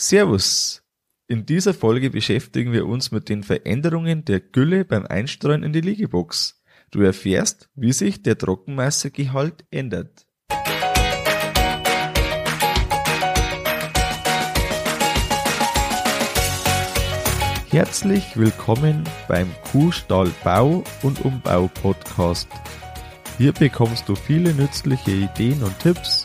Servus! In dieser Folge beschäftigen wir uns mit den Veränderungen der Gülle beim Einstreuen in die Liegebox. Du erfährst, wie sich der Trockenmassegehalt ändert. Herzlich willkommen beim Kuhstall Bau und Umbau Podcast. Hier bekommst du viele nützliche Ideen und Tipps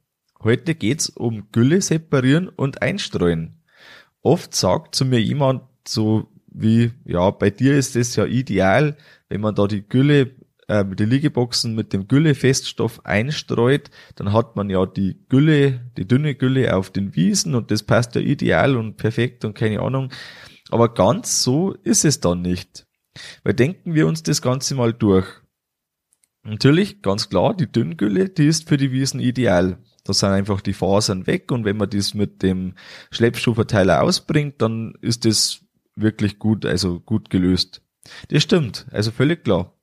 Heute geht's um Gülle separieren und einstreuen. Oft sagt zu mir jemand so wie, ja, bei dir ist es ja ideal, wenn man da die Gülle, äh, die Liegeboxen mit dem Güllefeststoff einstreut, dann hat man ja die Gülle, die dünne Gülle auf den Wiesen und das passt ja ideal und perfekt und keine Ahnung. Aber ganz so ist es dann nicht. Weil denken wir uns das Ganze mal durch. Natürlich, ganz klar, die Dünngülle, die ist für die Wiesen ideal. Da sind einfach die Fasern weg und wenn man das mit dem Schleppschuhverteiler ausbringt, dann ist das wirklich gut, also gut gelöst. Das stimmt, also völlig klar.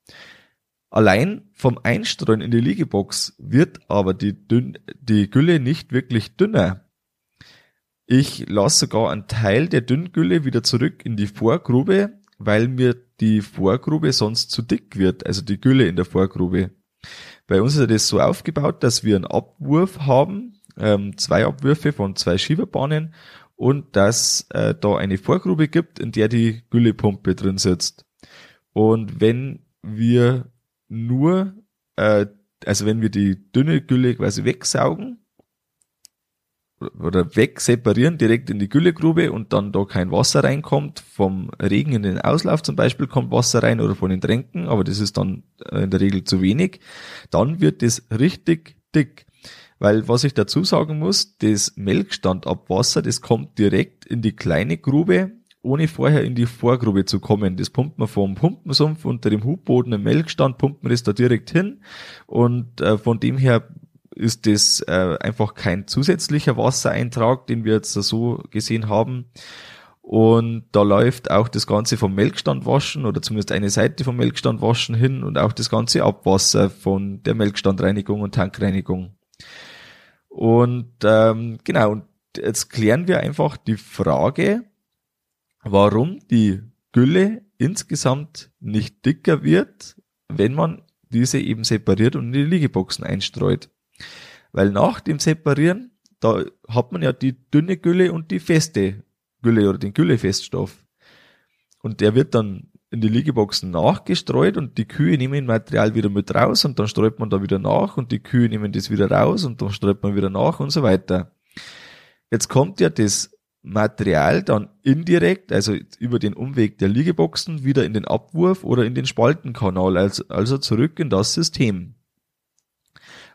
Allein vom Einstreuen in die Liegebox wird aber die, Dünn, die Gülle nicht wirklich dünner. Ich lasse sogar einen Teil der Dünngülle wieder zurück in die Vorgrube, weil mir die Vorgrube sonst zu dick wird, also die Gülle in der Vorgrube. Bei uns ist das so aufgebaut, dass wir einen Abwurf haben, ähm, zwei Abwürfe von zwei Schieberbahnen und dass äh, da eine Vorgrube gibt, in der die Güllepumpe drin sitzt. Und wenn wir nur, äh, also wenn wir die dünne Gülle quasi wegsaugen, oder wegseparieren direkt in die Güllegrube und dann da kein Wasser reinkommt, vom Regen in den Auslauf zum Beispiel kommt Wasser rein oder von den Tränken, aber das ist dann äh, in der Regel zu wenig, dann wird das richtig dick. Weil was ich dazu sagen muss, das Melkstandabwasser, das kommt direkt in die kleine Grube, ohne vorher in die Vorgrube zu kommen. Das pumpt man vom Pumpensumpf unter dem Hubboden im Melkstand, pumpt man das da direkt hin und äh, von dem her ist das äh, einfach kein zusätzlicher Wassereintrag, den wir jetzt so gesehen haben. Und da läuft auch das Ganze vom Melkstand waschen oder zumindest eine Seite vom Melkstand waschen hin und auch das ganze Abwasser von der Melkstandreinigung und Tankreinigung. Und ähm, genau, und jetzt klären wir einfach die Frage, warum die Gülle insgesamt nicht dicker wird, wenn man diese eben separiert und in die Liegeboxen einstreut. Weil nach dem Separieren, da hat man ja die dünne Gülle und die feste Gülle oder den Güllefeststoff. Und der wird dann in die Liegeboxen nachgestreut und die Kühe nehmen Material wieder mit raus und dann streut man da wieder nach und die Kühe nehmen das wieder raus und dann streut man wieder nach und so weiter. Jetzt kommt ja das Material dann indirekt, also über den Umweg der Liegeboxen, wieder in den Abwurf oder in den Spaltenkanal, also, zurück in das System.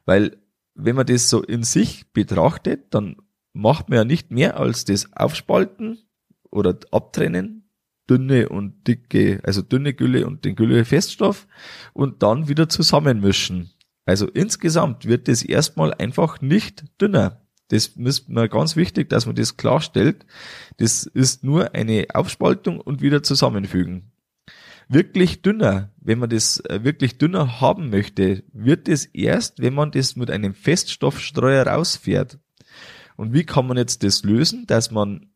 Weil wenn man das so in sich betrachtet, dann macht man ja nicht mehr als das Aufspalten oder Abtrennen, dünne und dicke, also dünne Gülle und den Güllefeststoff und dann wieder zusammenmischen. Also insgesamt wird das erstmal einfach nicht dünner. Das ist mir ganz wichtig, dass man das klarstellt. Das ist nur eine Aufspaltung und wieder zusammenfügen wirklich dünner, wenn man das äh, wirklich dünner haben möchte, wird es erst, wenn man das mit einem Feststoffstreuer rausfährt. Und wie kann man jetzt das lösen, dass man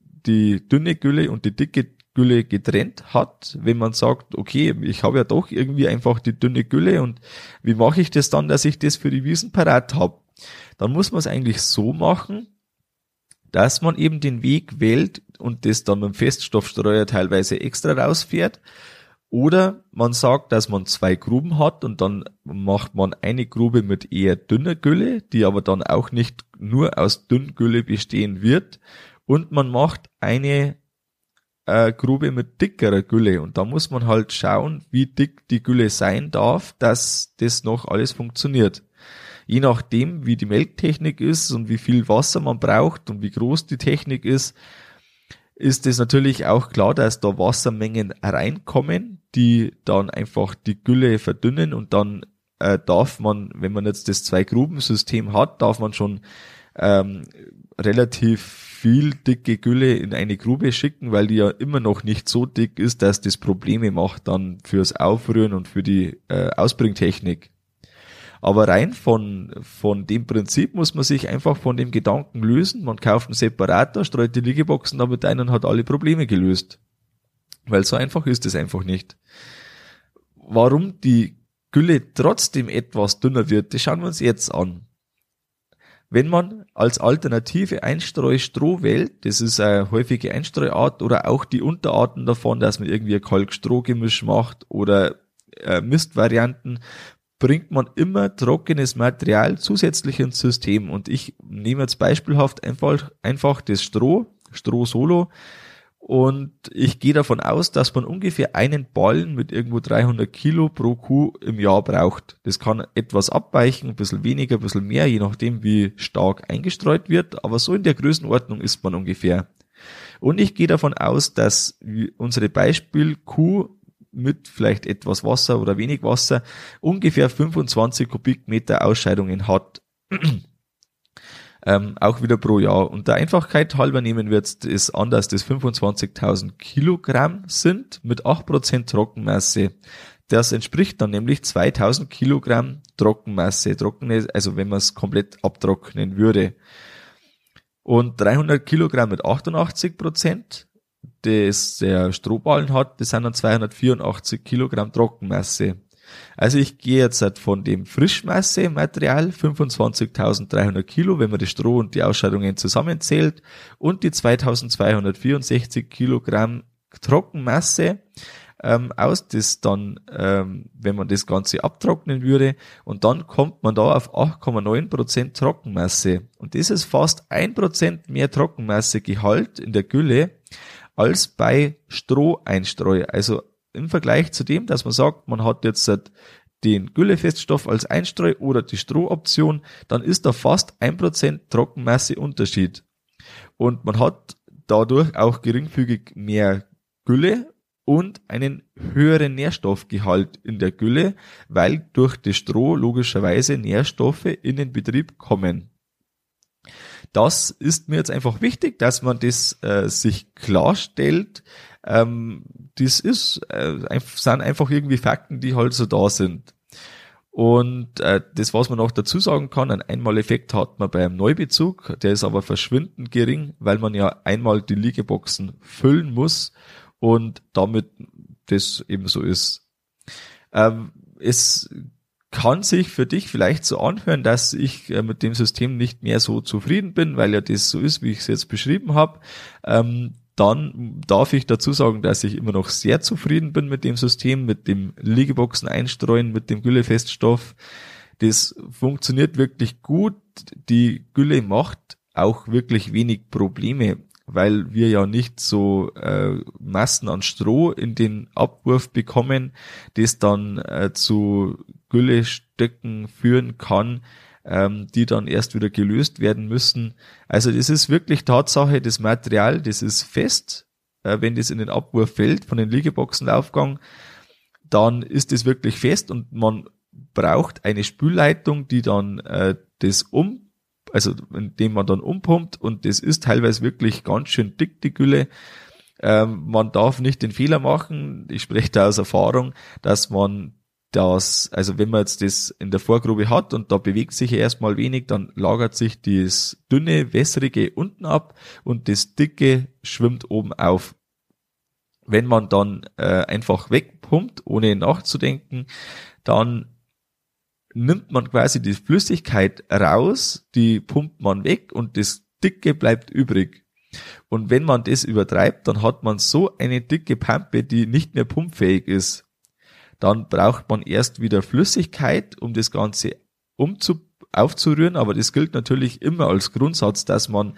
die dünne Gülle und die dicke Gülle getrennt hat, wenn man sagt, okay, ich habe ja doch irgendwie einfach die dünne Gülle und wie mache ich das dann, dass ich das für die Wiesen parat habe? Dann muss man es eigentlich so machen, dass man eben den Weg wählt und das dann mit dem Feststoffstreuer teilweise extra rausfährt. Oder man sagt, dass man zwei Gruben hat und dann macht man eine Grube mit eher dünner Gülle, die aber dann auch nicht nur aus Dünngülle bestehen wird. Und man macht eine äh, Grube mit dickerer Gülle. Und da muss man halt schauen, wie dick die Gülle sein darf, dass das noch alles funktioniert je nachdem, wie die Melktechnik ist und wie viel Wasser man braucht und wie groß die Technik ist, ist es natürlich auch klar, dass da Wassermengen reinkommen, die dann einfach die Gülle verdünnen und dann äh, darf man, wenn man jetzt das Zwei-Gruben-System hat, darf man schon ähm, relativ viel dicke Gülle in eine Grube schicken, weil die ja immer noch nicht so dick ist, dass das Probleme macht dann fürs Aufrühren und für die äh, Ausbringtechnik. Aber rein von, von dem Prinzip muss man sich einfach von dem Gedanken lösen. Man kauft einen Separator, streut die Liegeboxen damit ein und hat alle Probleme gelöst. Weil so einfach ist es einfach nicht. Warum die Gülle trotzdem etwas dünner wird, das schauen wir uns jetzt an. Wenn man als alternative Einstreustroh wählt, das ist eine häufige Einstreuart oder auch die Unterarten davon, dass man irgendwie ein Kalk-Stroh-Gemisch macht oder äh, Mistvarianten, bringt man immer trockenes Material zusätzlich ins System. Und ich nehme jetzt beispielhaft einfach, einfach das Stroh, Stroh Solo, und ich gehe davon aus, dass man ungefähr einen Ballen mit irgendwo 300 Kilo pro Kuh im Jahr braucht. Das kann etwas abweichen, ein bisschen weniger, ein bisschen mehr, je nachdem wie stark eingestreut wird. Aber so in der Größenordnung ist man ungefähr. Und ich gehe davon aus, dass unsere Beispielkuh mit vielleicht etwas Wasser oder wenig Wasser ungefähr 25 Kubikmeter Ausscheidungen hat ähm, auch wieder pro Jahr. Und der Einfachkeit halber nehmen wir jetzt das anders, das 25.000 Kilogramm sind mit 8% Trockenmasse. Das entspricht dann nämlich 2000 Kilogramm Trockenmasse, trockene, also wenn man es komplett abtrocknen würde. Und 300 Kilogramm mit 88 Prozent, das der Strohballen hat, das sind dann 284 Kilogramm Trockenmasse. Also ich gehe jetzt halt von dem Frischmasse-Material 25.300 Kilo, wenn man das Stroh und die Ausscheidungen zusammenzählt und die 2264 Kilogramm Trockenmasse ähm, aus, das dann, ähm, wenn man das Ganze abtrocknen würde, und dann kommt man da auf 8,9% Trockenmasse. Und das ist fast ein Prozent mehr Trockenmassegehalt in der Gülle als bei Stroheinstreu. Also im Vergleich zu dem, dass man sagt, man hat jetzt den Güllefeststoff als Einstreu oder die Strohoption, dann ist da fast ein Prozent Trockenmasse Unterschied. Und man hat dadurch auch geringfügig mehr Gülle und einen höheren Nährstoffgehalt in der Gülle, weil durch das Stroh logischerweise Nährstoffe in den Betrieb kommen. Das ist mir jetzt einfach wichtig, dass man das äh, sich klarstellt, ähm, das ist, äh, sind einfach irgendwie Fakten, die halt so da sind. Und äh, das, was man noch dazu sagen kann, ein Einmaleffekt hat man beim Neubezug, der ist aber verschwindend gering, weil man ja einmal die Liegeboxen füllen muss und damit das eben so ist. Ähm, es kann sich für dich vielleicht so anhören, dass ich äh, mit dem System nicht mehr so zufrieden bin, weil ja das so ist, wie ich es jetzt beschrieben habe. Ähm, dann darf ich dazu sagen, dass ich immer noch sehr zufrieden bin mit dem System, mit dem Liegeboxen einstreuen, mit dem Güllefeststoff. Das funktioniert wirklich gut. Die Gülle macht auch wirklich wenig Probleme, weil wir ja nicht so äh, Massen an Stroh in den Abwurf bekommen, das dann äh, zu Güllestöcken führen kann, ähm, die dann erst wieder gelöst werden müssen. Also das ist wirklich Tatsache, das Material, das ist fest. Äh, wenn das in den Abwurf fällt von den Liegeboxenlaufgang, dann ist es wirklich fest und man braucht eine Spülleitung, die dann äh, das um, also indem man dann umpumpt und das ist teilweise wirklich ganz schön dick, die Gülle. Ähm, man darf nicht den Fehler machen, ich spreche da aus Erfahrung, dass man dass, also wenn man jetzt das in der Vorgrube hat und da bewegt sich erstmal wenig, dann lagert sich das dünne, wässrige unten ab und das dicke schwimmt oben auf. Wenn man dann äh, einfach wegpumpt, ohne nachzudenken, dann nimmt man quasi die Flüssigkeit raus, die pumpt man weg und das Dicke bleibt übrig. Und wenn man das übertreibt, dann hat man so eine dicke Pampe, die nicht mehr pumpfähig ist dann braucht man erst wieder Flüssigkeit, um das Ganze umzu aufzurühren, aber das gilt natürlich immer als Grundsatz, dass man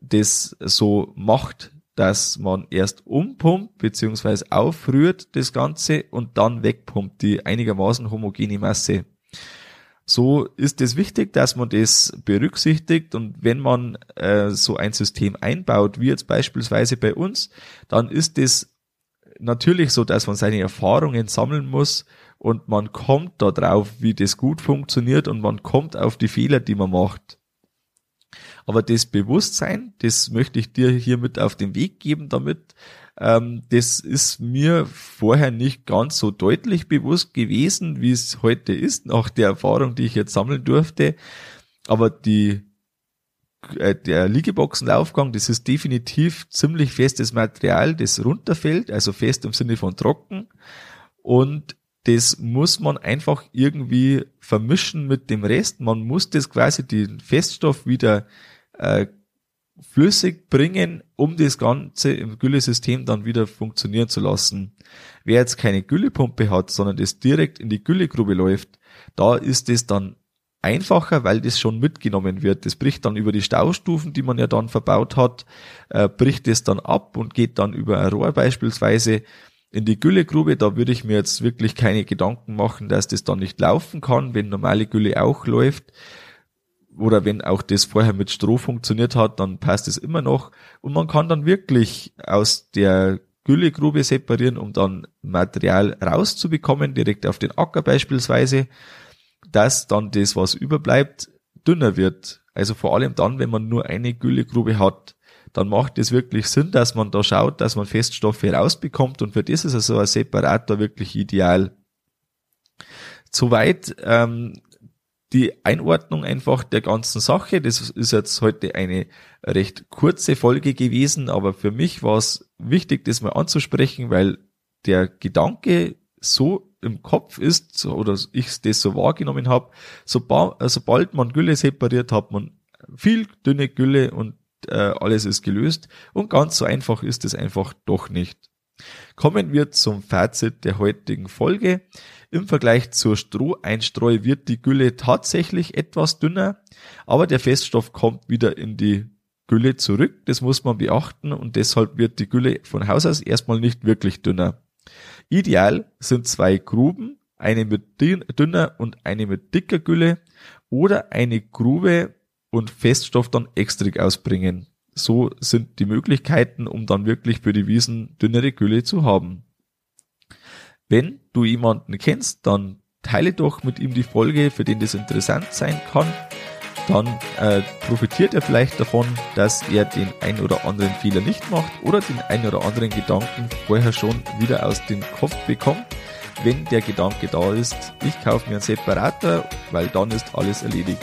das so macht, dass man erst umpumpt bzw. aufrührt das Ganze und dann wegpumpt die einigermaßen homogene Masse. So ist es wichtig, dass man das berücksichtigt und wenn man äh, so ein System einbaut, wie jetzt beispielsweise bei uns, dann ist es natürlich so, dass man seine Erfahrungen sammeln muss und man kommt da drauf, wie das gut funktioniert und man kommt auf die Fehler, die man macht. Aber das Bewusstsein, das möchte ich dir hier mit auf den Weg geben, damit ähm, das ist mir vorher nicht ganz so deutlich bewusst gewesen, wie es heute ist, nach der Erfahrung, die ich jetzt sammeln durfte. Aber die äh, der Liegeboxenlaufgang, das ist definitiv ziemlich festes Material, das runterfällt, also fest im Sinne von trocken. Und das muss man einfach irgendwie vermischen mit dem Rest. Man muss das quasi den Feststoff wieder äh, flüssig bringen, um das Ganze im Güllesystem dann wieder funktionieren zu lassen. Wer jetzt keine Güllepumpe hat, sondern das direkt in die Güllegrube läuft, da ist es dann einfacher, weil das schon mitgenommen wird. Das bricht dann über die Staustufen, die man ja dann verbaut hat, äh, bricht es dann ab und geht dann über ein Rohr beispielsweise in die Güllegrube. Da würde ich mir jetzt wirklich keine Gedanken machen, dass das dann nicht laufen kann, wenn normale Gülle auch läuft oder wenn auch das vorher mit Stroh funktioniert hat, dann passt es immer noch. Und man kann dann wirklich aus der Güllegrube separieren, um dann Material rauszubekommen, direkt auf den Acker beispielsweise, dass dann das, was überbleibt, dünner wird. Also vor allem dann, wenn man nur eine Güllegrube hat, dann macht es wirklich Sinn, dass man da schaut, dass man Feststoffe rausbekommt und für das ist also ein Separator wirklich ideal. Soweit ähm, die Einordnung einfach der ganzen Sache. Das ist jetzt heute eine recht kurze Folge gewesen, aber für mich war es wichtig, das mal anzusprechen, weil der Gedanke so im Kopf ist oder ich das so wahrgenommen habe, sobald man Gülle separiert, hat man viel dünne Gülle und äh, alles ist gelöst und ganz so einfach ist es einfach doch nicht. Kommen wir zum Fazit der heutigen Folge. Im Vergleich zur Stroheinstreu wird die Gülle tatsächlich etwas dünner, aber der Feststoff kommt wieder in die Gülle zurück. Das muss man beachten und deshalb wird die Gülle von Haus aus erstmal nicht wirklich dünner. Ideal sind zwei Gruben, eine mit dünner und eine mit dicker Gülle oder eine Grube und Feststoff dann extra ausbringen. So sind die Möglichkeiten, um dann wirklich für die Wiesen dünnere Gülle zu haben. Wenn du jemanden kennst, dann teile doch mit ihm die Folge, für den das interessant sein kann. Dann äh, profitiert er vielleicht davon, dass er den ein oder anderen Fehler nicht macht oder den ein oder anderen Gedanken vorher schon wieder aus dem Kopf bekommt. Wenn der Gedanke da ist, ich kaufe mir einen Separator, weil dann ist alles erledigt.